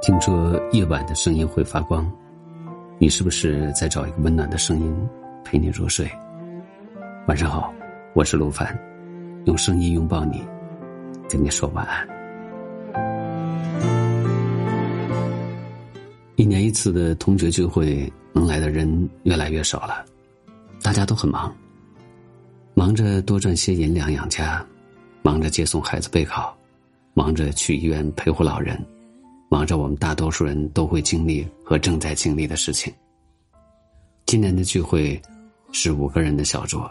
听说夜晚的声音会发光，你是不是在找一个温暖的声音陪你入睡？晚上好，我是陆凡，用声音拥抱你，跟你说晚安。一年一次的同学聚会，能来的人越来越少了，大家都很忙，忙着多赚些银两养家，忙着接送孩子备考，忙着去医院陪护老人。忙着我们大多数人都会经历和正在经历的事情。今年的聚会是五个人的小桌，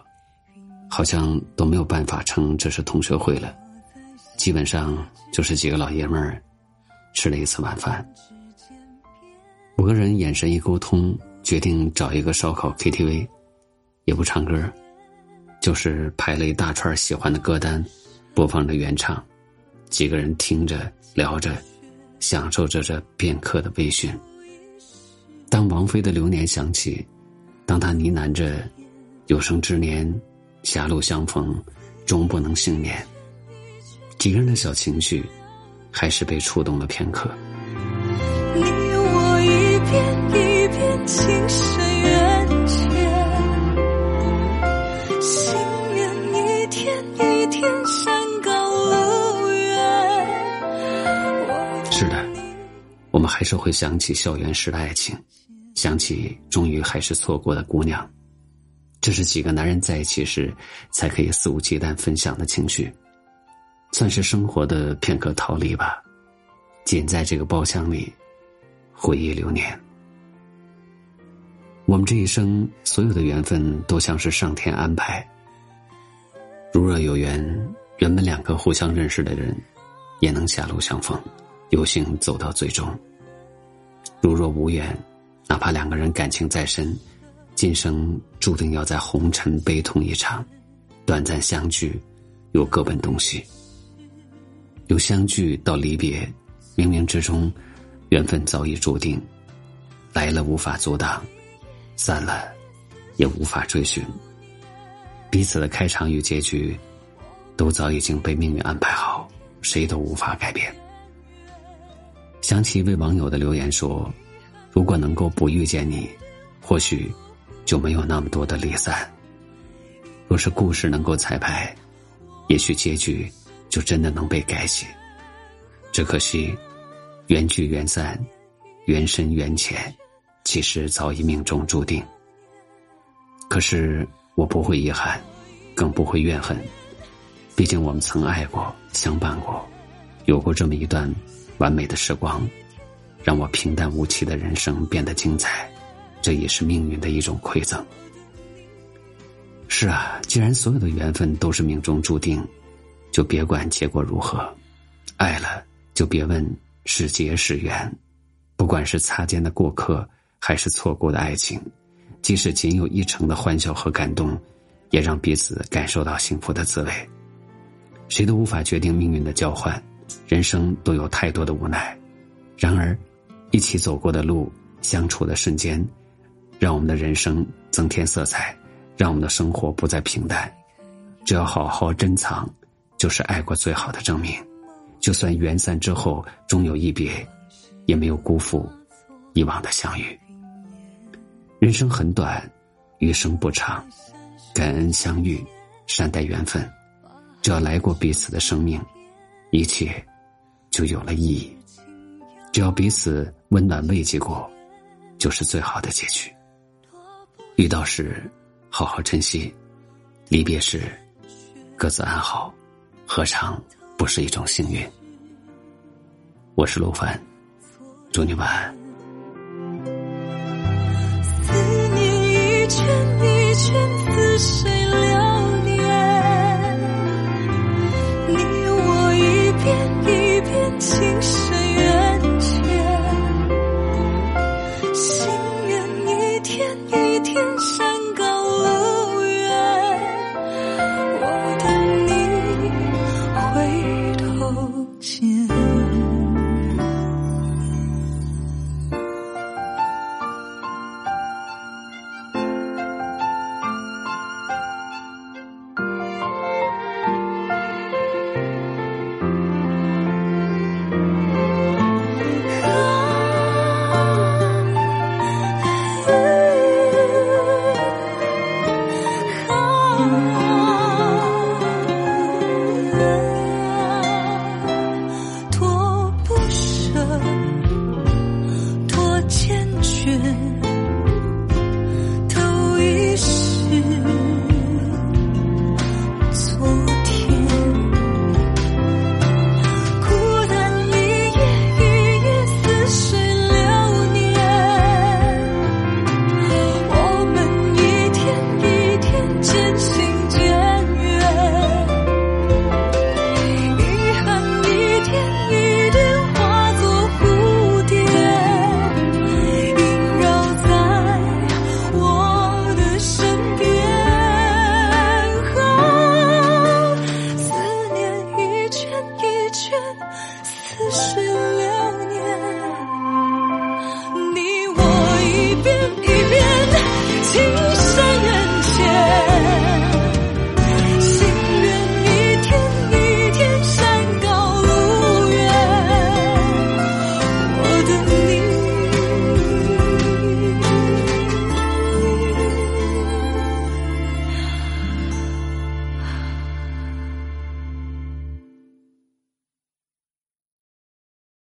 好像都没有办法称这是同学会了，基本上就是几个老爷们儿吃了一次晚饭。五个人眼神一沟通，决定找一个烧烤 KTV，也不唱歌，就是排了一大串喜欢的歌单，播放着原唱，几个人听着聊着。享受着这片刻的微醺。当王菲的《流年》响起，当她呢喃着“有生之年，狭路相逢，终不能幸免”，几个人的小情绪，还是被触动了片刻。你我一片一片情深缘浅，心愿一天一天们还是会想起校园时的爱情，想起终于还是错过的姑娘。这是几个男人在一起时才可以肆无忌惮分享的情绪，算是生活的片刻逃离吧。仅在这个包厢里，回忆流年。我们这一生所有的缘分都像是上天安排。如若有缘，原本两个互相认识的人，也能狭路相逢。有幸走到最终。若无缘，哪怕两个人感情再深，今生注定要在红尘悲痛一场。短暂相聚，又各奔东西。由相聚到离别，冥冥之中，缘分早已注定。来了无法阻挡，散了也无法追寻。彼此的开场与结局，都早已经被命运安排好，谁都无法改变。想起一位网友的留言说：“如果能够不遇见你，或许就没有那么多的离散。若是故事能够彩排，也许结局就真的能被改写。只可惜，缘聚缘散，缘深缘浅，其实早已命中注定。可是我不会遗憾，更不会怨恨。毕竟我们曾爱过，相伴过，有过这么一段。”完美的时光，让我平淡无奇的人生变得精彩，这也是命运的一种馈赠。是啊，既然所有的缘分都是命中注定，就别管结果如何，爱了就别问是劫是缘。不管是擦肩的过客，还是错过的爱情，即使仅有一成的欢笑和感动，也让彼此感受到幸福的滋味。谁都无法决定命运的交换。人生都有太多的无奈，然而，一起走过的路，相处的瞬间，让我们的人生增添色彩，让我们的生活不再平淡。只要好好珍藏，就是爱过最好的证明。就算缘散之后终有一别，也没有辜负以往的相遇。人生很短，余生不长，感恩相遇，善待缘分。只要来过彼此的生命。一切就有了意义。只要彼此温暖慰藉过，就是最好的结局。遇到时好好珍惜，离别时各自安好，何尝不是一种幸运？我是陆凡，祝你晚安。思念一圈一圈，厮守。